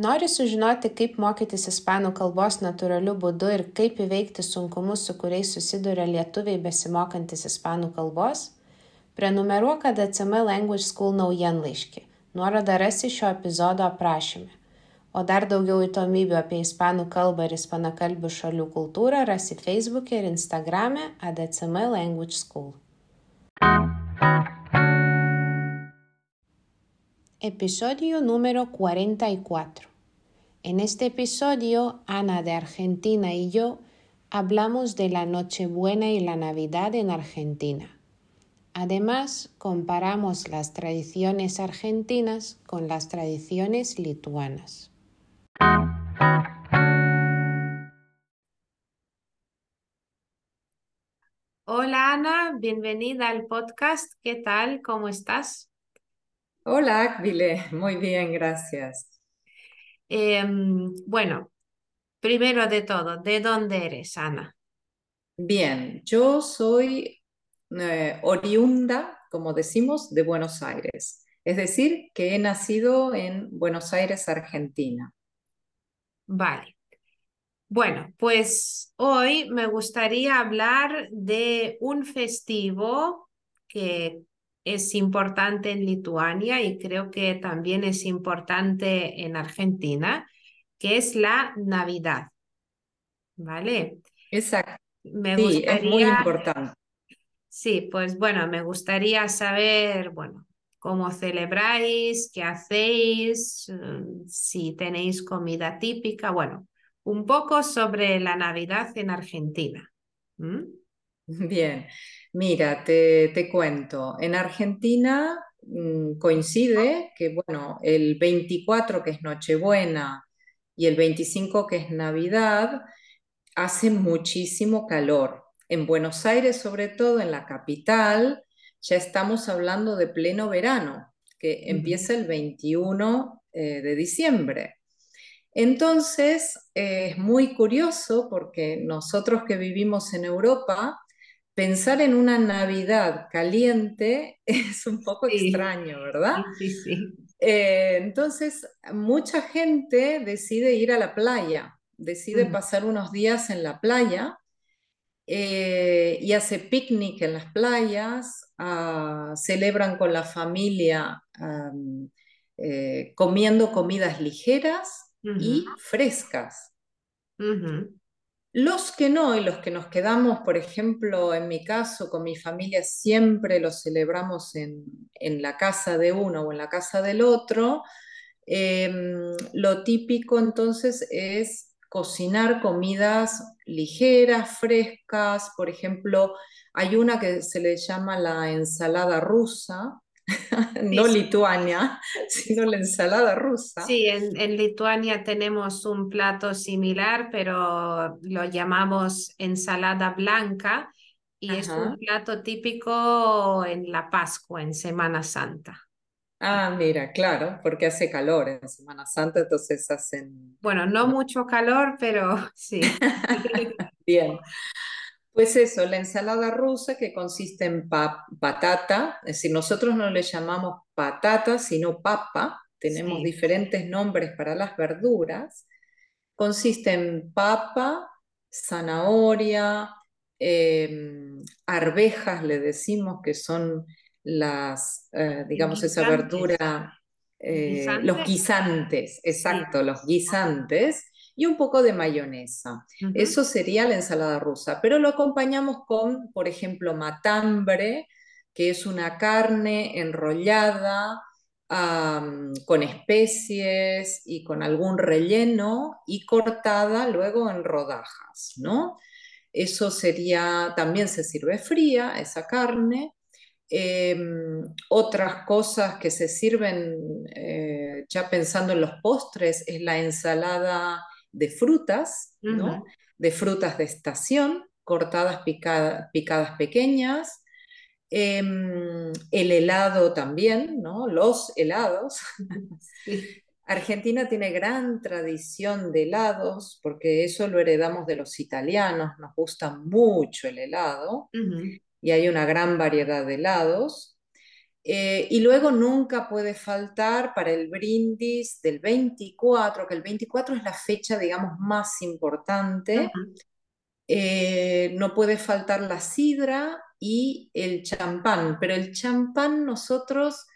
Nori sužinoti, kaip mokytis ispanų kalbos natūraliu būdu ir kaip įveikti sunkumus, su kuriais susiduria lietuviai besimokantis ispanų kalbos? Prenumeruok ADCM Language School naujienlaiškį. Nuorodą rasi šio epizodo aprašyme. O dar daugiau įdomybių apie ispanų kalbą ir ispanakalbių šalių kultūrą rasi Facebook'e ir Instagram'e ADCM Language School. Episodio número 44. En este episodio, Ana de Argentina y yo hablamos de la Nochebuena y la Navidad en Argentina. Además, comparamos las tradiciones argentinas con las tradiciones lituanas. Hola Ana, bienvenida al podcast. ¿Qué tal? ¿Cómo estás? Hola, Akvile. Muy bien, gracias. Em, bueno, primero de todo, ¿de dónde eres, Ana? Bien, yo soy eh, oriunda, como decimos, de Buenos Aires. Es decir, que he nacido en Buenos Aires, Argentina. Vale. Bueno, pues hoy me gustaría hablar de un festivo que es importante en Lituania y creo que también es importante en Argentina, que es la Navidad. ¿Vale? Exacto. Me sí, es muy importante. Sí, pues bueno, me gustaría saber, bueno, cómo celebráis, qué hacéis, mm, si tenéis comida típica, bueno, un poco sobre la Navidad en Argentina. Bien, Mira, te, cuento, en Argentina mm, coincide que, bueno, el 24 que es Nochebuena y el 25 que es Navidad, hace muchísimo calor. En Buenos Aires, sobre todo en la capital, ya estamos hablando de pleno verano, que empieza el 21 eh, de diciembre. Entonces, es muy curioso porque nosotros que vivimos en Europa, pensar en una Navidad caliente es un poco extraño, ¿verdad? Sí, sí. Eh, entonces, mucha gente decide ir a la playa, decide pasar unos días en la playa eh, y hace picnic en las playas, ah, celebran con la familia eh, comiendo comidas ligeras y frescas. Los que no y los que nos quedamos, por ejemplo, en mi caso, con mi familia, siempre lo celebramos en, la casa de uno o en la casa del otro, em, lo típico entonces es cocinar comidas ligeras, frescas, por ejemplo, hay una que se le llama la ensalada rusa, no Lituania, sino la ensalada rusa. Sí, en, Lituania tenemos un plato similar, pero lo llamamos ensalada blanca y es un plato típico en la Pascua, en Semana Santa. Ah, mira, claro, porque hace calor en Semana Santa, entonces hacen... Bueno, no mucho calor, pero sí. Bien. Pues eso, la ensalada rusa que consiste en patata, es decir, nosotros no le llamamos patata, sino papa, tenemos diferentes nombres para las verduras, consiste en papa, zanahoria, em, arvejas, le decimos que son las, eh, digamos, esa verdura, eh, los guisantes, exacto, los guisantes, y un poco de mayonesa. Eso sería la ensalada rusa, pero lo acompañamos con, por ejemplo, matambre, que es una carne enrollada con especies y con algún relleno y cortada luego en rodajas, ¿no? Eso sería, también se sirve fría, esa carne. Em, otras cosas que se sirven, eh, ya pensando en los postres, es la ensalada de frutas, ¿no? De frutas de estación, cortadas, picadas pequeñas. Em, el helado también, ¿no? Los helados. Argentina tiene gran tradición de helados, porque eso lo heredamos de los italianos, nos gusta mucho el helado y hay una gran variedad de helados. Eh, y luego nunca puede faltar para el brindis del 24, que el 24 es la fecha, digamos, más importante. Eh, no puede faltar la sidra y el champán, pero el champán nosotros,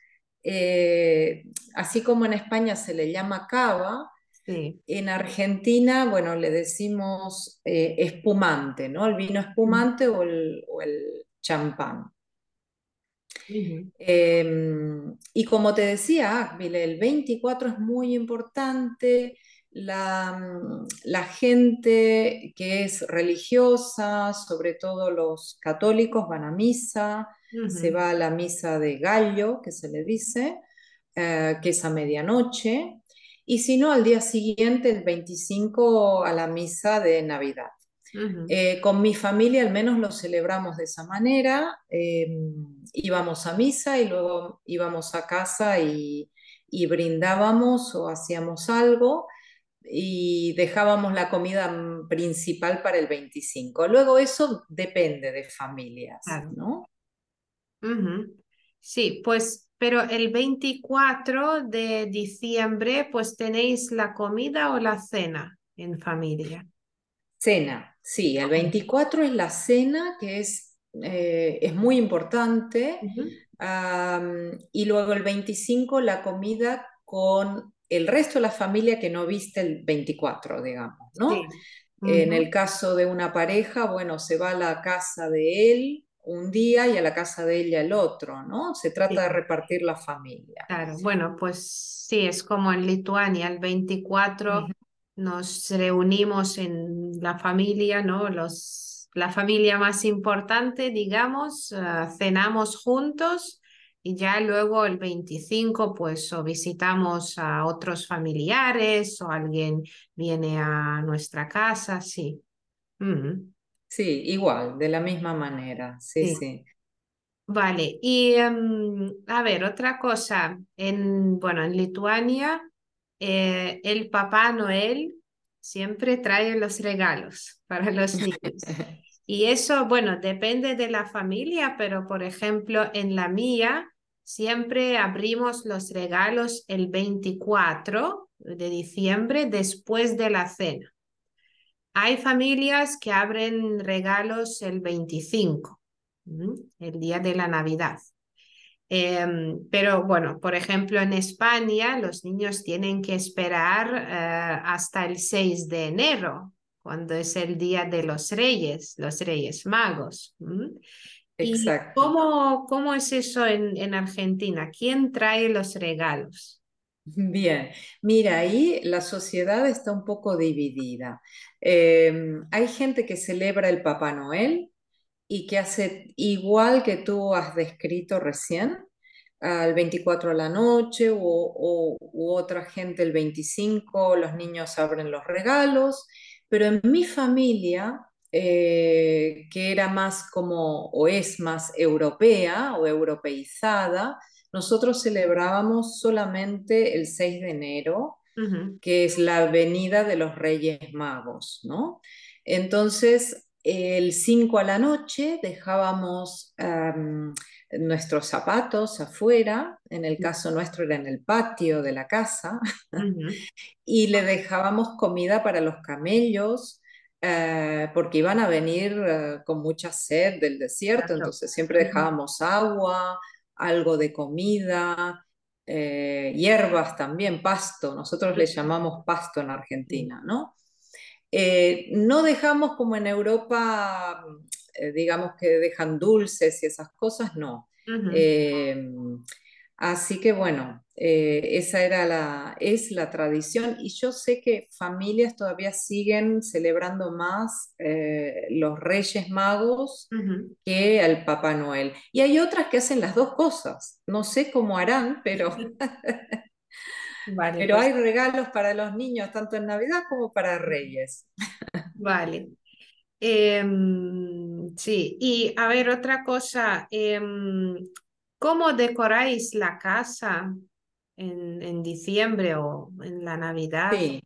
eh, así como en España se le llama cava, en Argentina, bueno, le decimos espumante, ¿no? El vino espumante o el, o el champán. Em, y como te decía, el 24 es muy importante. La, mm, la, gente que es religiosa, sobre todo los católicos, van a misa, se va a la misa de gallo, que se le dice, eh, que es a medianoche, y si no, al día siguiente, el 25, a la misa de Navidad. Eh, con mi familia al menos lo celebramos de esa manera. Em, íbamos a misa y luego íbamos a casa y, brindábamos o hacíamos algo y dejábamos la comida principal para el 25. Luego eso depende de familias, ¿no? Sí, pues, pero el 24 de diciembre, pues tenéis la comida o la cena en familia. Cena, sí, el 24 es la cena que es eh, es muy importante. y luego el 25 la comida con el resto de la familia que no viste el 24, digamos, ¿no? En el caso de una pareja, bueno, se va a la casa de él un día y a la casa de ella el otro, ¿no? Se trata de repartir la familia. Claro, bueno, pues sí, es como en Lituania, el 24 nos reunimos en la familia, ¿no? Los la familia más importante, digamos, eh, cenamos juntos y ya luego el 25 pues o visitamos a otros familiares o alguien viene a nuestra casa, sí. Sí, igual, de la misma manera, sí, sí. Vale, y em, a ver, otra cosa, en, bueno, en Lituania eh, el Papá Noel siempre trae los regalos para los niños. Y eso, bueno, depende de la familia, pero por ejemplo, en la mía, siempre abrimos los regalos el 24 de diciembre después de la cena. Hay familias que abren regalos el 25, el día de la Navidad. Em, pero bueno, por ejemplo, en España los niños tienen que esperar eh, hasta el 6 de enero cuando es el día de los reyes, los reyes magos. Exacto. cómo, cómo, es eso en, en, Argentina? ¿Quién trae los regalos? Bien, mira, ahí la sociedad está un poco dividida. Em, hay gente que celebra el Papá Noel y que hace igual que tú has descrito recién, al 24 de la noche o, o, u otra gente el 25, los niños abren los regalos pero en mi familia, eh, que era más como, o es más europea o europeizada, nosotros celebrábamos solamente el 6 de enero, que es la venida de los Reyes Magos, ¿no? Entonces, el 5 a la noche dejábamos nuestros zapatos afuera, en el caso nuestro era en el patio de la casa, y le dejábamos comida para los camellos, eh, porque iban a venir eh, con mucha sed del desierto, entonces siempre dejábamos agua, algo de comida, eh, hierbas también, pasto, nosotros le llamamos pasto en Argentina, ¿no? No dejamos como en Europa eh, digamos que dejan dulces y esas cosas, no. Em, así que bueno, eh, esa era la, es la tradición y yo sé que familias todavía siguen celebrando más eh, los Reyes Magos que al Papá Noel. Y hay otras que hacen las dos cosas. No sé cómo harán, pero Vale, Pero pues hay regalos para los niños, tanto en Navidad como para Reyes. vale. Em, sí, y a ver, otra cosa, em, ¿cómo decoráis la casa en, en diciembre o en la Navidad? Sí,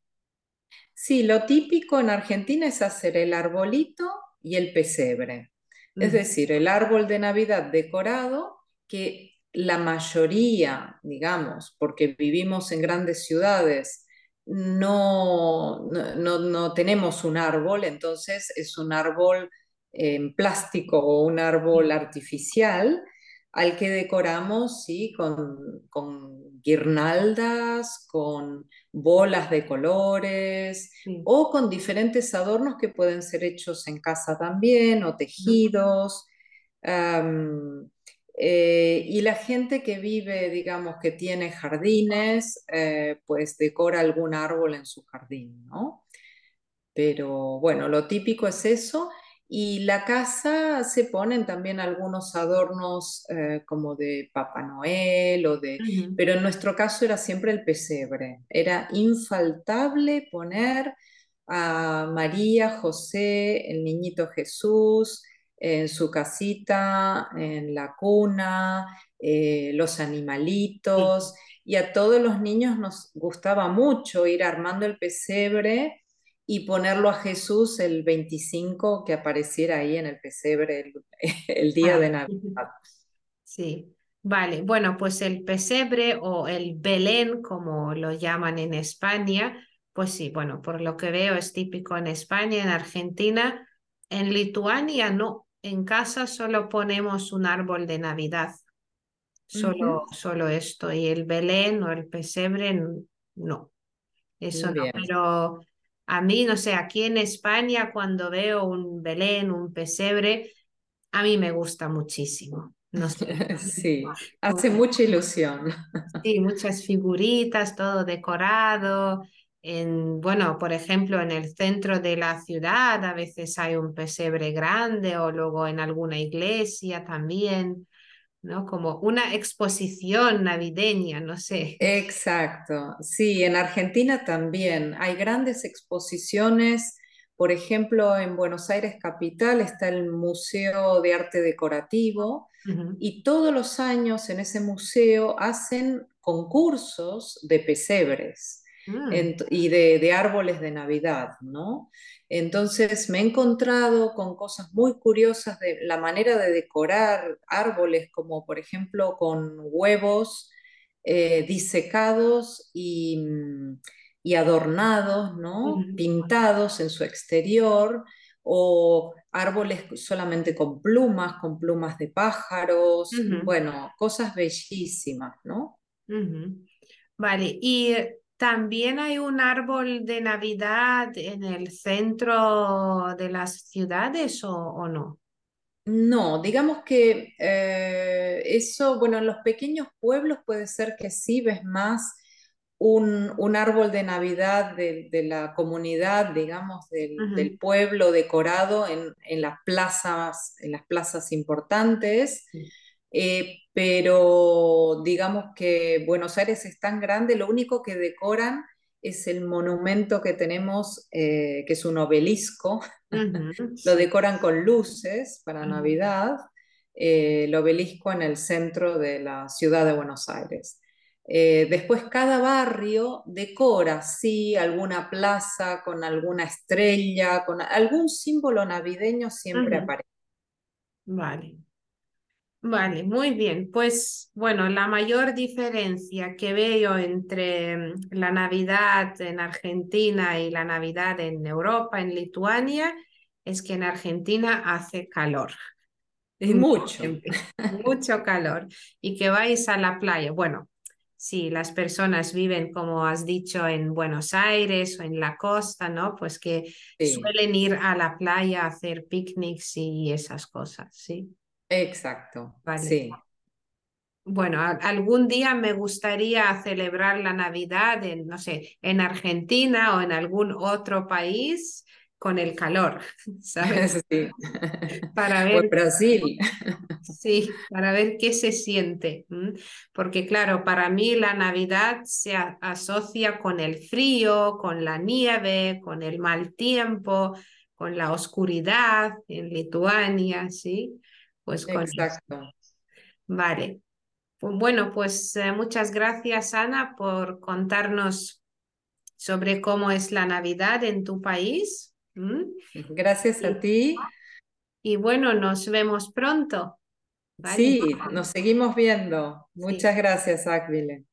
sí, lo típico en Argentina es hacer el arbolito y el pesebre. Es decir, el árbol de Navidad decorado, que la mayoría, digamos, porque vivimos en grandes ciudades, no, no, no- tenemos un árbol, entonces es un árbol en plástico o un árbol artificial al que decoramos, sí, con, con guirnaldas, con bolas de colores sí, o con diferentes adornos que pueden ser hechos en casa también o tejidos. Eh, y la gente que vive, digamos, que tiene jardines, eh, pues decora algún árbol en su jardín, ¿no? Pero bueno, lo típico es eso. Y la casa se ponen también algunos adornos eh, como de Papá Noel o de... Pero en nuestro caso era siempre el pesebre. Era infaltable poner a María, José, el niñito Jesús en su casita, en la cuna, eh, los sí. animalitos. Y a todos los niños nos gustaba mucho ir armando el pesebre y ponerlo a Jesús el 25 que apareciera ahí en el pesebre el, el día de Ah, Navidad. Sí, vale. Bueno, pues el pesebre o el Belén, como lo llaman en España, pues sí, bueno, por lo que veo es típico en España, en Argentina, en Lituania no. En casa solo ponemos un árbol de Navidad, solo, solo esto, y el Belén o el pesebre no, eso no. Pero a mí, no sé, aquí en España cuando veo un Belén, un pesebre, a mí me gusta muchísimo. No sé. sí, hace mucha ilusión. Sí, muchas figuritas, todo decorado. En, bueno, por ejemplo, en el centro de la ciudad a veces hay un pesebre grande o luego en alguna iglesia también, ¿no? Como una exposición navideña, no sé. Exacto, sí, en Argentina también hay grandes exposiciones, por ejemplo, en Buenos Aires Capital está el Museo de Arte Decorativo y todos los años en ese museo hacen concursos de pesebres mm, ent- y de, de árboles de Navidad, ¿no? Entonces me he encontrado con cosas muy curiosas de la manera de decorar árboles, como por ejemplo con huevos eh, disecados y, mm, y adornados, ¿no? Pintados en su exterior, o árboles solamente con plumas, con plumas de pájaros, bueno, cosas bellísimas, ¿no? Vale, y también hay un árbol de Navidad en el centro de las ciudades o, o no? No, digamos que eh, eso, bueno, en los pequeños pueblos puede ser que sí ves más un, un árbol de Navidad de, de la comunidad, digamos, del, pueblo decorado en, en las plazas, en las plazas importantes, sí. Eh, pero digamos que Buenos Aires es tan grande, lo único que decoran es el monumento que tenemos, eh, que es un obelisco. Lo decoran con luces para Navidad, eh, el obelisco en el centro de la ciudad de Buenos Aires. Eh, después cada barrio decora, sí, alguna plaza con alguna estrella, con algún símbolo navideño siempre aparece. Vale, vale, muy bien. Pues bueno, la mayor diferencia que veo entre mm, la Navidad en Argentina y la Navidad en Europa, en Lituania, es que en Argentina hace calor. Mucho. mucho calor y que vais a la playa. Bueno, si las personas viven, como has dicho, en Buenos Aires o en la costa, ¿no? Pues que Sí, suelen ir a la playa a hacer picnics y esas cosas, ¿sí? Exacto, Vale. sí. Bueno, a- algún día me gustaría celebrar la Navidad en, no sé, en Argentina o en algún otro país con el calor, ¿sabes? Sí. Para Por ver, Brasil. sí, para ver qué se siente. Porque claro, para mí la Navidad se asocia con el frío, con la nieve, con el mal tiempo, con la oscuridad en Lituania, ¿sí? Pues con Exacto. Vale. Pues bueno, pues eh, muchas gracias, Ana, por contarnos sobre cómo es la Navidad en tu país. Gracias a ti. Y bueno, nos vemos pronto. Sí, nos seguimos viendo. Muchas gracias, Áquile.